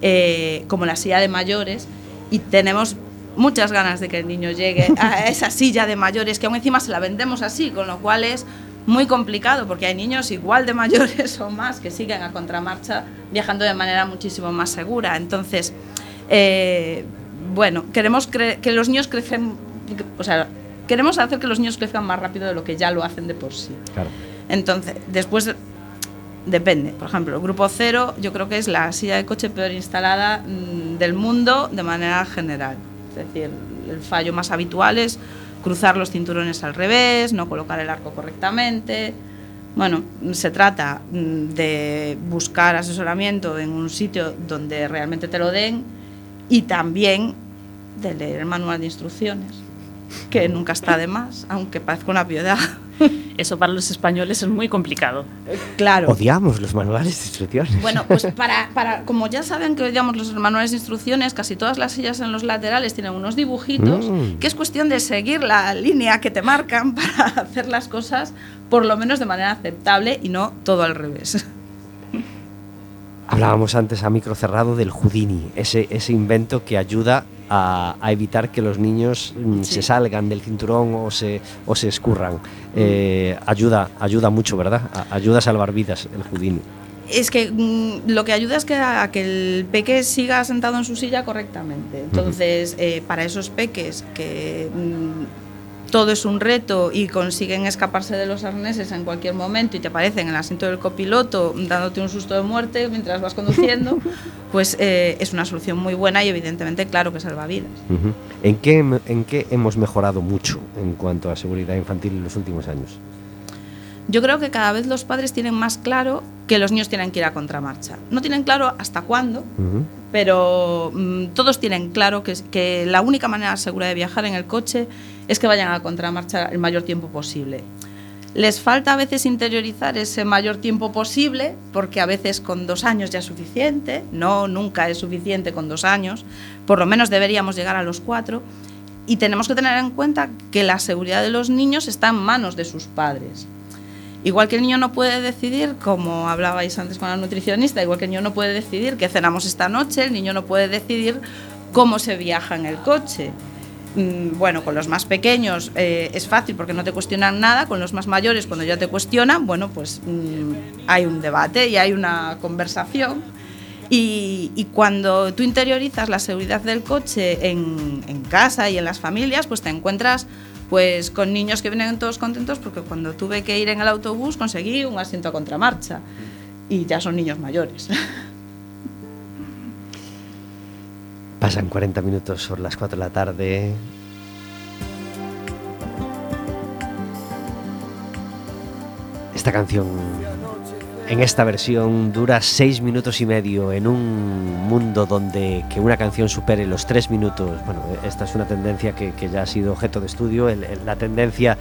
eh, como la silla de mayores, y tenemos muchas ganas de que el niño llegue a (laughs) esa silla de mayores, que aún encima se la vendemos así, con lo cual es muy complicado, porque hay niños igual de mayores (laughs) o más que siguen a contramarcha viajando de manera muchísimo más segura. Entonces, eh, bueno, queremos que los niños crecen, o sea, queremos hacer que los niños crezcan más rápido de lo que ya lo hacen de por sí. Claro. Entonces, después depende. Por ejemplo, el grupo cero yo creo que es la silla de coche peor instalada mm, del mundo de manera general. Es decir, el fallo más habitual es cruzar los cinturones al revés, no colocar el arco correctamente. Bueno, se trata mm, de buscar asesoramiento en un sitio donde realmente te lo den y también de leer el manual de instrucciones, que nunca está de más, aunque parezca una piedad. (laughs) Eso para los españoles es muy complicado. Claro. Odiamos los manuales de instrucciones. Bueno, pues (laughs) para, para, como ya saben que odiamos los manuales de instrucciones, casi todas las sillas en los laterales tienen unos dibujitos, Mm. que es cuestión de seguir la línea que te marcan (laughs) para hacer las cosas por lo menos de manera aceptable y no todo al revés. Hablábamos antes a micro cerrado del Houdini, ese, ese invento que ayuda a, a evitar que los niños mm, Sí. se salgan del cinturón o se, o se escurran. Eh, ayuda, ayuda mucho, ¿verdad? Ayuda a salvar vidas el Houdini. Es que mm, lo que ayuda es que a que el peque siga sentado en su silla correctamente. Entonces, eh, para esos peques que mm, todo es un reto y consiguen escaparse de los arneses en cualquier momento y te aparecen en el asiento del copiloto dándote un susto de muerte mientras vas conduciendo, (laughs) pues eh, es una solución muy buena y evidentemente, claro, que salva vidas. ¿En, qué, ¿En qué hemos mejorado mucho en cuanto a seguridad infantil en los últimos años? Yo creo que cada vez los padres tienen más claro que los niños tienen que ir a contramarcha. No tienen claro hasta cuándo, pero mm, todos tienen claro que, que la única manera segura de viajar en el coche es que vayan a contramarcha el mayor tiempo posible. Les falta a veces interiorizar ese mayor tiempo posible, porque a veces con dos años ya es suficiente, no, nunca es suficiente con dos años, por lo menos deberíamos llegar a los cuatro, y tenemos que tener en cuenta que la seguridad de los niños está en manos de sus padres. Igual que el niño no puede decidir, como hablabais antes con la nutricionista, igual que el niño no puede decidir qué cenamos esta noche, el niño no puede decidir cómo se viaja en el coche. Mm, Bueno, con los más pequeños eh, es fácil porque no te cuestionan nada, con los más mayores cuando ya te cuestionan, bueno, pues mm, hay un debate y hay una conversación. Y, cuando tú interiorizas la seguridad del coche en, en casa y en las familias, pues te encuentras pues con niños que vienen todos contentos porque cuando tuve que ir en el autobús conseguí un asiento a contramarcha y ya son niños mayores. (laughs) Pasan 40 minutos sobre las 4 de la tarde. Esta canción, en esta versión, dura 6 minutos y medio en un mundo donde que una canción supere los 3 minutos. Bueno, esta es una tendencia que, ya ha sido objeto de estudio. la tendencia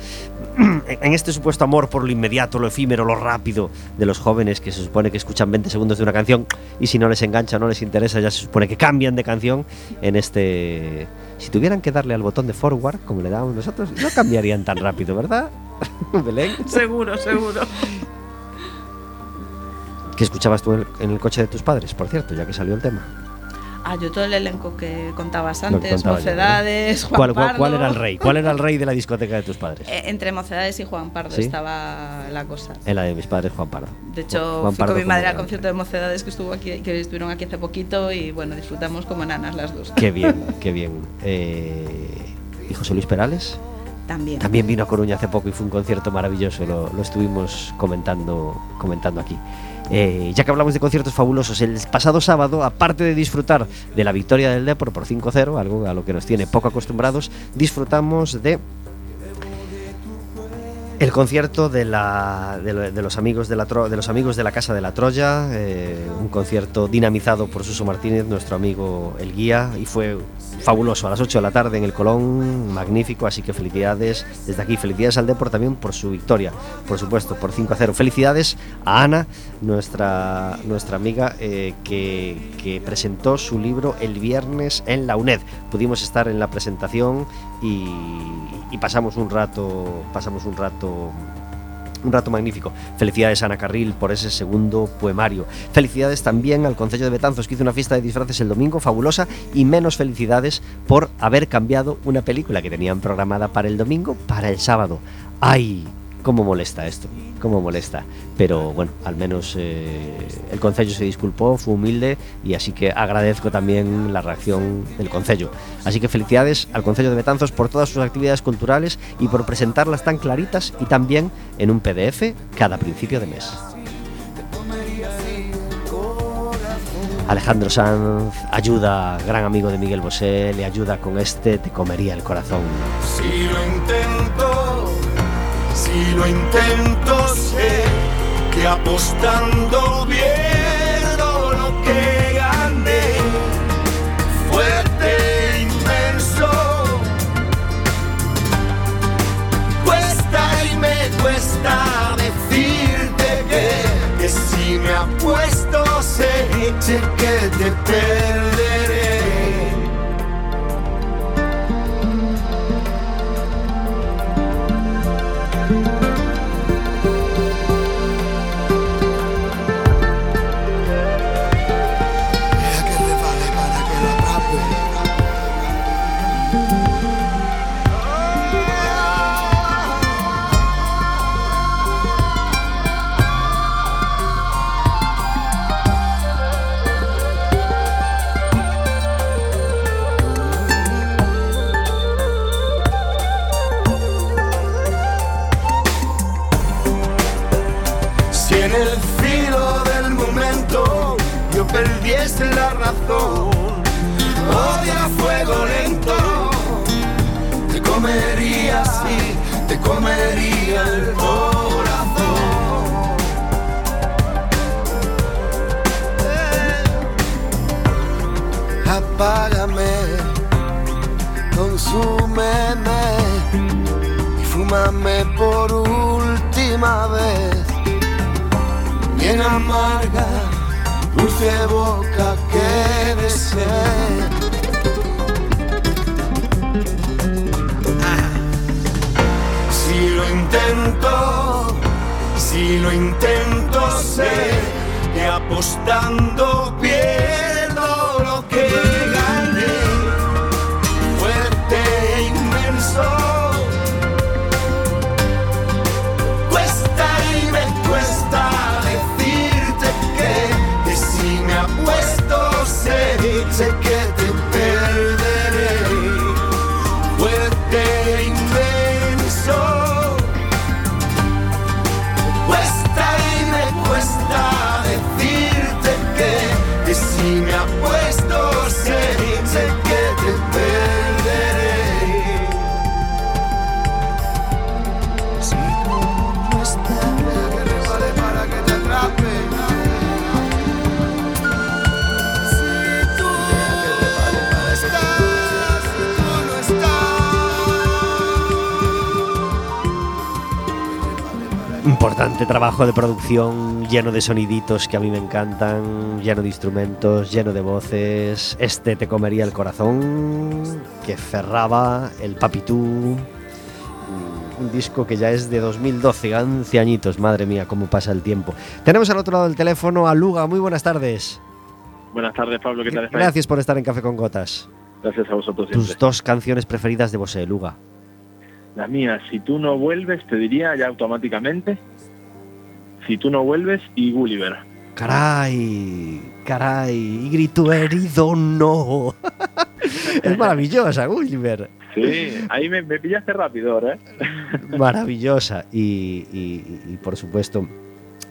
en este supuesto amor por lo inmediato, lo efímero, lo rápido de los jóvenes que se supone que escuchan 20 segundos de una canción y si no les engancha, no les interesa, ya se supone que cambian de canción en este... Si tuvieran que darle al botón de forward, como le damos nosotros, no cambiarían tan rápido, ¿verdad? (laughs) Belén. seguro, seguro. ¿Qué escuchabas tú en el, en el coche de tus padres, por cierto, ya que salió el tema? Ah, yo todo el elenco que contabas que antes. Mocedades, Juan ¿Cuál, Pardo. cuál era el rey? ¿Cuál era el rey de la discoteca de tus padres? Eh, entre Mocedades y Juan Pardo ¿Sí? estaba la cosa. En la de mis padres, Juan Pardo. De hecho, Juan fui Pardo con mi madre al concierto de Mocedades que estuvo aquí, que estuvieron aquí hace poquito y bueno, disfrutamos como nanas las dos. Qué bien, (laughs) qué bien. Eh, ¿Y José Luis Perales? También. También vino a Coruña hace poco y fue un concierto maravilloso, lo, lo estuvimos comentando, comentando aquí. Eh, ya que hablamos de conciertos fabulosos, el pasado sábado, aparte de disfrutar de la victoria del Depor por 5-0, algo a lo que nos tiene poco acostumbrados, disfrutamos de el concierto de, la, de, lo- de los amigos de, la de los amigos de la Casa de la Troya, eh, un concierto dinamizado por Suso Martínez, nuestro amigo el guía, y fue fabuloso a las 8 de la tarde en el Colón, magnífico, así que felicidades desde aquí, felicidades al Depor también por su victoria, por supuesto, por 5 a 0. Felicidades a Ana, nuestra, nuestra amiga eh, que, presentó su libro el viernes en la UNED. Pudimos estar en la presentación y, y pasamos un rato, pasamos un rato un rato magnífico. Felicidades Ana Carril por ese segundo poemario. Felicidades también al Concello de Betanzos que hizo una fiesta de disfraces el domingo, fabulosa, y menos felicidades por haber cambiado una película que tenían programada para el domingo para el sábado. ¡Ay! ¿Cómo molesta esto? ¿Cómo molesta? Pero bueno, al menos eh, el Concello se disculpó, fue humilde y así que agradezco también la reacción del Concello. Así que felicidades al Concello de Betanzos por todas sus actividades culturales y por presentarlas tan claritas y también en un PDF cada principio de mes. Alejandro Sanz ayuda, gran amigo de Miguel Bosé, le ayuda con este Te comería el corazón. Si lo intento, si lo intento, sé que apostando pierdo lo que gané. Fuerte, inmenso, cuesta y me cuesta decirte que, que si me apuesto sé que te perderé. Perdiese la razón, odia fuego lento, te comería así, te comería el corazón. Apágame, consúmeme y fúmame por última vez. Bien amarga, dulce boca que desee. Si lo intento, si lo intento, sé que apostando pierdo Importante trabajo de producción, lleno de soniditos que a mí me encantan, lleno de instrumentos, lleno de voces. Este te comería el corazón, que cerraba el Papitú. Un disco que ya es de 2012, 11 añitos, madre mía, cómo pasa el tiempo. Tenemos al otro lado del teléfono a Luga, muy buenas tardes. Buenas tardes, Pablo. ¿Qué tal? Gracias por estar en Café con Gotas. Gracias a vosotros siempre. Tus dos canciones preferidas de Bosé, Luga. Las mías, si tú no vuelves, te diría ya automáticamente. Si tú no vuelves y Gulliver. Caray, caray, y grito herido no. (laughs) es maravillosa, Gulliver. Sí, ahí me, me pillaste rápido ahora, ¿eh? (laughs) Maravillosa. Y, y- y, por supuesto,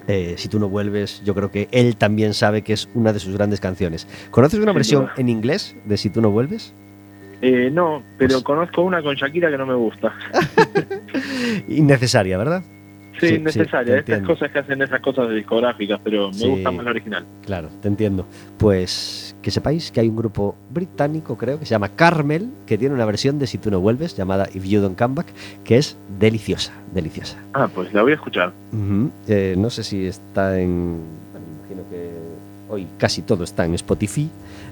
eh, si tú no vuelves, yo creo que él también sabe que es una de sus grandes canciones. ¿Conoces una versión en inglés de Si tú no vuelves? Eh, no, pero Pues- conozco una con Shakira que no me gusta. (laughs) Innecesaria, ¿verdad? Sí, Sí, sí, necesaria. te Estas cosas que hacen esas cosas de discográficas, pero me Sí. gusta más la original. Claro, te entiendo. Pues que sepáis que hay un grupo británico, creo, que se llama Carmel, que tiene una versión de Si tú no vuelves, llamada If You Don't Come Back, que es deliciosa, deliciosa. Ah, pues la voy a escuchar. Eh, no sé si está en... bueno, me imagino que hoy casi todo está en Spotify.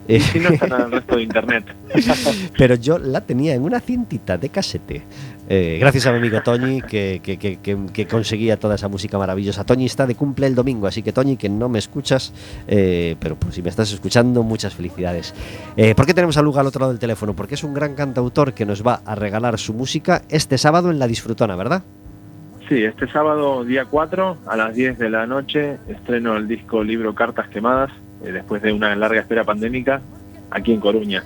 Eh, si no están en el resto de internet. (laughs) pero yo la tenía en una cintita de casete. Eh, gracias a mi amigo Toñi que, que- que- que- que conseguía toda esa música maravillosa. Toñi está de cumple el domingo, así que Toñi, que no me escuchas, eh, pero pues, si me estás escuchando, muchas felicidades. Eh, ¿Por qué tenemos a Luga al otro lado del teléfono? Porque es un gran cantautor que nos va a regalar su música este sábado en La Disfrutona, ¿verdad? Sí, este sábado, día 4, a las 10 de la noche, estreno el disco Libro Cartas Quemadas, eh, después de una larga espera pandémica, aquí en Coruña.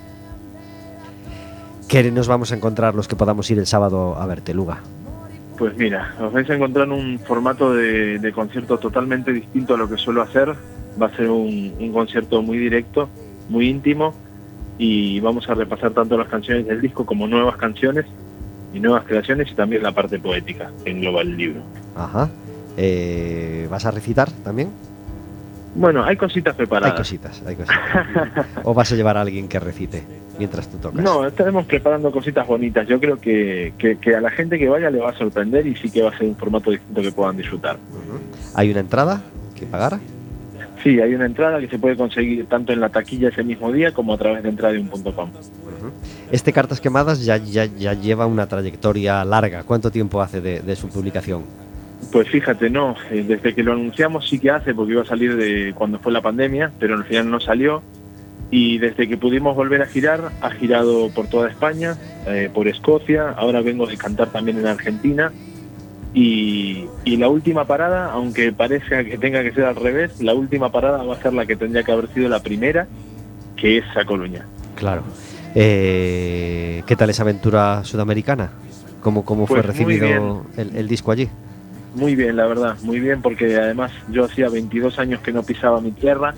¿Qué nos vamos a encontrar los que podamos ir el sábado a verte, Luga? Pues mira, os vais a encontrar un formato de, de concierto totalmente distinto a lo que suelo hacer. Va a ser un, un concierto muy directo, muy íntimo, y vamos a repasar tanto las canciones del disco como nuevas canciones y nuevas creaciones y también la parte poética que engloba el libro. Ajá. Eh, ¿Vas a recitar también? Bueno, hay cositas preparadas. Hay cositas, hay cositas. ¿O vas a llevar a alguien que recite mientras tú tocas? No, estaremos preparando cositas bonitas. Yo creo que, que- que a la gente que vaya le va a sorprender y sí que va a ser un formato distinto que puedan disfrutar. ¿Hay una entrada que pagar? Sí, hay una entrada que se puede conseguir tanto en la taquilla ese mismo día como a través de entradium.com. Este Cartas Quemadas ya, ya, ya lleva una trayectoria larga. ¿Cuánto tiempo hace de, de su publicación? Pues fíjate, no, eh, desde que lo anunciamos sí que hace, porque iba a salir de cuando fue la pandemia, pero al final no salió. Y desde que pudimos volver a girar, ha girado por toda España, eh, por Escocia, ahora vengo de cantar también en Argentina. Y, y la última parada, aunque parezca que tenga que ser al revés, la última parada va a ser la que tendría que haber sido la primera, que es a Coruña. Claro. Eh, ¿Qué tal esa aventura sudamericana? ¿Cómo, cómo fue Pues recibido el, el disco allí? Muy bien, la verdad, muy bien, porque además yo hacía 22 años que no pisaba mi tierra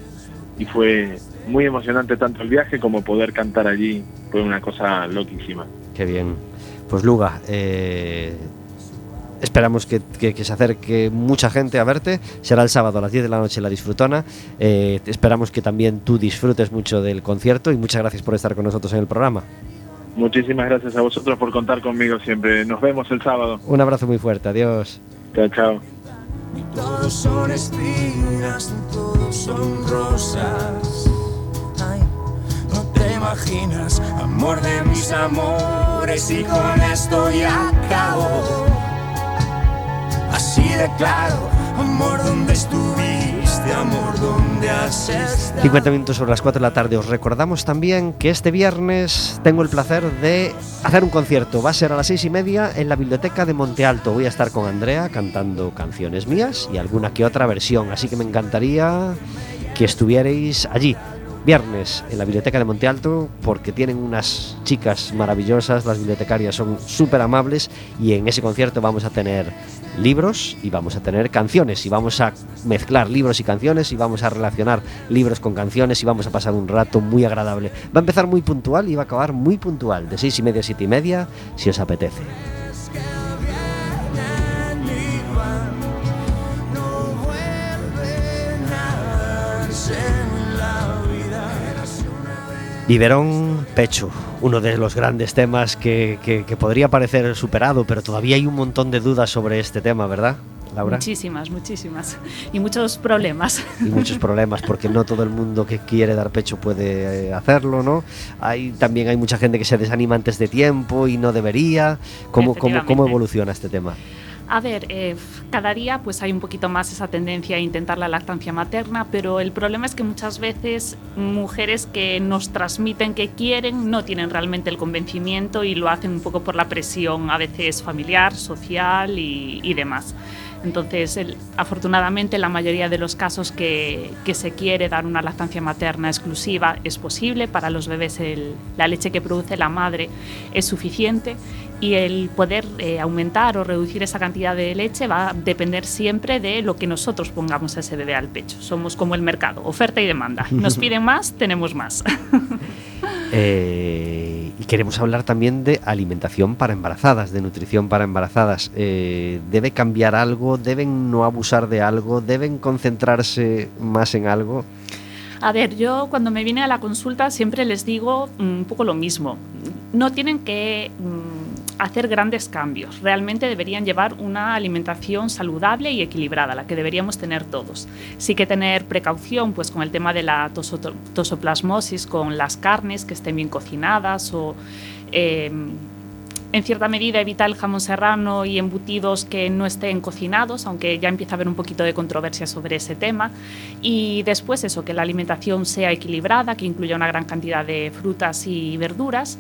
y fue muy emocionante tanto el viaje como poder cantar allí. Fue una cosa loquísima. Qué bien. Pues Luga, eh, esperamos que, que- que se acerque mucha gente a verte. Será el sábado a las 10 de la noche en la disfrutona. Eh, esperamos que también tú disfrutes mucho del concierto y muchas gracias por estar con nosotros en el programa. Muchísimas gracias a vosotros por contar conmigo siempre. Nos vemos el sábado. Un abrazo muy fuerte, adiós. Chao, chao. Todos son espinas, todos son rosas. Ay, no te imaginas, amor de mis amores, y con esto ya acabo. Así de claro, amor donde estuviste, amor donde has estado. 50 minutos sobre las 4 de la tarde. Os recordamos también que este viernes tengo el placer de hacer un concierto. Va a ser a las 6 y media en la biblioteca de Monte Alto. Voy a estar con Andrea cantando canciones mías y alguna que otra versión. Así que me encantaría que estuvierais allí. Viernes en la biblioteca de Monte Alto porque tienen unas chicas maravillosas, las bibliotecarias son súper amables y en ese concierto vamos a tener libros y vamos a tener canciones y vamos a mezclar libros y canciones y vamos a relacionar libros con canciones y vamos a pasar un rato muy agradable. Va a empezar muy puntual y va a acabar muy puntual, de seis y media a siete y media, si os apetece. Biberón Pecho, uno de los grandes temas que, que- que podría parecer superado, pero todavía hay un montón de dudas sobre este tema, ¿verdad, Laura? Muchísimas, muchísimas. Y muchos problemas. y muchos problemas porque no todo el mundo que quiere dar pecho puede eh, hacerlo, ¿no? Hay también hay mucha gente que se desanima antes de tiempo y no debería. ¿Cómo, cómo, cómo evoluciona este tema? A ver, eh, cada día pues hay un poquito más esa tendencia a intentar la lactancia materna, pero el problema es que muchas veces mujeres que nos transmiten que quieren no tienen realmente el convencimiento y lo hacen un poco por la presión a veces familiar, social y demás. Entonces, el- afortunadamente, la mayoría de los casos que, que se quiere dar una lactancia materna exclusiva es posible. Para los bebés el- la leche que produce la madre es suficiente y el poder eh, aumentar o reducir esa cantidad de leche va a depender siempre de lo que nosotros pongamos a ese bebé al pecho. Somos como el mercado, oferta y demanda. Nos (laughs) piden más, tenemos más. Eh, queremos hablar también de alimentación para embarazadas, de nutrición para embarazadas. Eh, ¿Debe cambiar algo? ¿Deben no abusar de algo? ¿Deben concentrarse más en algo? A ver, yo cuando me viene a la consulta siempre les digo mm, un poco lo mismo. No tienen que mm, hacer grandes cambios. Realmente deberían llevar una alimentación saludable y equilibrada, la que deberíamos tener todos. Sí que tener precaución pues, con el tema de la tosoto- tosoplasmosis, con las carnes que estén bien cocinadas o... eh, en cierta medida evitar el jamón serrano y embutidos que no estén cocinados, aunque ya empieza a haber un poquito de controversia sobre ese tema. Y después eso, que la alimentación sea equilibrada, que incluya una gran cantidad de frutas y verduras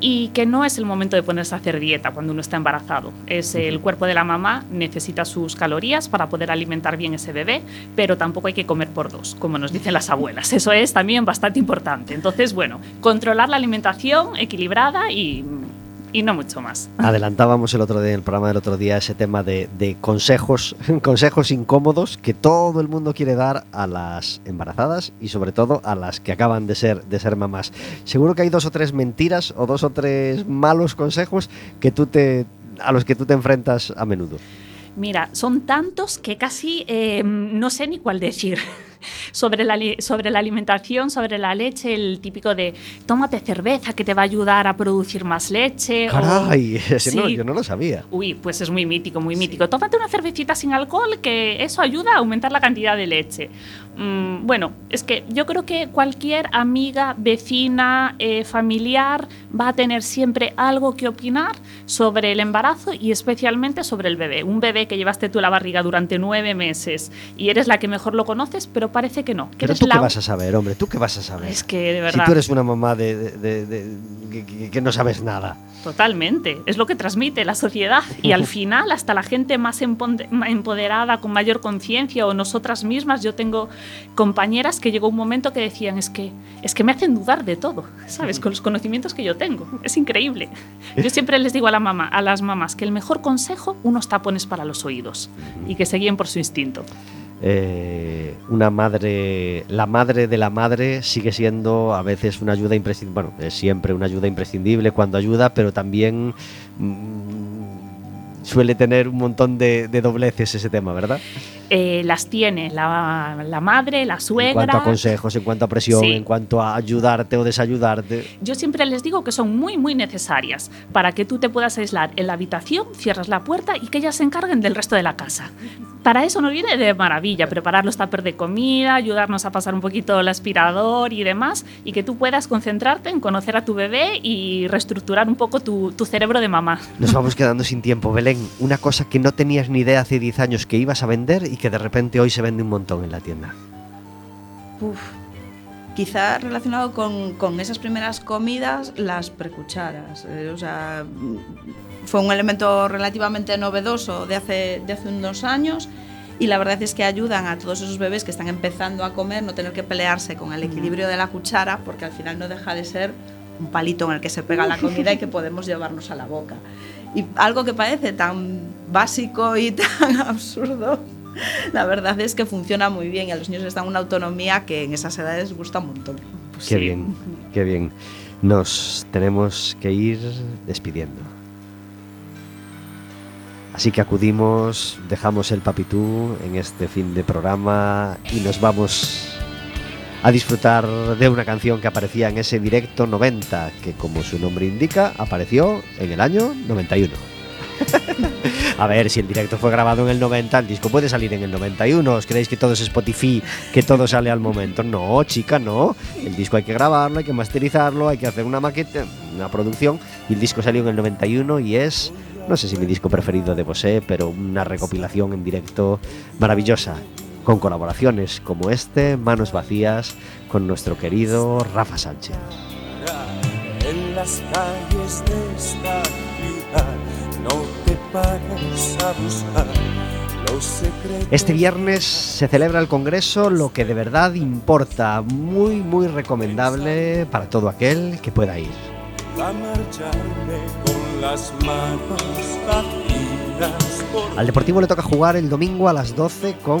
y que no es el momento de ponerse a hacer dieta cuando uno está embarazado. Es el cuerpo de la mamá necesita sus calorías para poder alimentar bien ese bebé, pero tampoco hay que comer por dos, como nos dicen las abuelas. Eso es también bastante importante. Entonces, bueno, controlar la alimentación equilibrada y, y no mucho más. Adelantábamos el otro día, en el programa del otro día, ese tema de, de consejos, (laughs) consejos incómodos que todo el mundo quiere dar a las embarazadas y sobre todo a las que acaban de ser, de ser mamás. Seguro que hay dos o tres mentiras o dos o tres malos consejos que tú te, a los que tú te enfrentas a menudo. Mira, son tantos que casi eh, no sé ni cuál decir. (laughs) sobre, la, sobre la alimentación, sobre la leche, el típico de tómate cerveza que te va a ayudar a producir más leche. o- Caray, (laughs) ese no, Sí. yo no lo sabía. Uy, pues es muy mítico, muy mítico. Tómate una cervecita sin alcohol, que eso ayuda a aumentar la cantidad de leche. Mm, bueno, es que yo creo que cualquier amiga, vecina, eh, familiar va a tener siempre algo que opinar sobre el embarazo y especialmente sobre el bebé. Un bebé que llevaste tú la barriga durante nueve meses y eres la que mejor lo conoces, pero parece que no. que Pero eres tú qué la- vas a saber, hombre, tú qué vas a saber. Es que de si verdad. tú eres una mamá de, de- de- que- que, no sabes nada. Totalmente, es lo que transmite la sociedad y al (laughs) final hasta la gente más empoderada, con mayor conciencia o nosotras mismas, yo tengo compañeras que llegó un momento que decían es que es que me hacen dudar de todo, ¿sabes? Con los conocimientos que yo tengo, es increíble. Yo siempre les digo a la mamá, a las mamás que el mejor consejo unos tapones para los oídos y que se guíen por su instinto. Eh, una madre, la madre de la madre sigue siendo a veces una ayuda imprescindible, bueno, es siempre una ayuda imprescindible cuando ayuda, pero también mm, suele tener un montón de, de dobleces ese tema, ¿verdad? Eh, las tiene la, la madre, la suegra. En cuanto a consejos, en cuanto a presión, Sí. en cuanto a ayudarte o desayudarte. Yo siempre les digo que son muy, muy necesarias para que tú te puedas aislar en la habitación, cierras la puerta y que ellas se encarguen del resto de la casa. Para eso nos viene de maravilla preparar los tuppers de comida, ayudarnos a pasar un poquito el aspirador y demás, y que tú puedas concentrarte en conocer a tu bebé y reestructurar un poco tu, tu cerebro de mamá. Nos vamos quedando sin tiempo, Belén. Una cosa que no tenías ni idea hace 10 años que ibas a vender y que de repente hoy se vende un montón en la tienda. Uf. Quizá relacionado con, con esas primeras comidas, las precucharas. eh, o sea, fue un elemento relativamente novedoso de hace, de hace unos años y la verdad es que ayudan a todos esos bebés que están empezando a comer no tener que pelearse con el equilibrio de la cuchara porque al final no deja de ser un palito en el que se pega la comida y que podemos llevarnos a la boca. Y algo que parece tan básico y (laughs) tan absurdo, (laughs) la verdad es que funciona muy bien y a los niños les dan una autonomía que en esas edades gusta un montón. Pues Qué sí. bien, qué bien. Nos tenemos que ir despidiendo. Así que acudimos, dejamos el papitú en este fin de programa y nos vamos a disfrutar de una canción que aparecía en ese directo 90, que como su nombre indica, apareció en el año 91. (laughs) A ver, si el directo fue grabado en el 90, el disco puede salir en el 91. ¿Os creéis que todo es Spotify, que todo sale al momento? No, chica, no. El disco hay que grabarlo, hay que masterizarlo, hay que hacer una maqueta, una producción. Y el disco salió en el 91 y es no sé si mi disco preferido de Bosé, pero una recopilación en directo maravillosa, con colaboraciones como este, Manos Vacías, con nuestro querido Rafa Sánchez. A buscar los secretos. Este viernes se celebra el Congreso Lo que de verdad importa, muy muy recomendable para todo aquel que pueda ir. a marcharme con las manos vacías Al Deportivo le toca jugar el domingo a las 12 con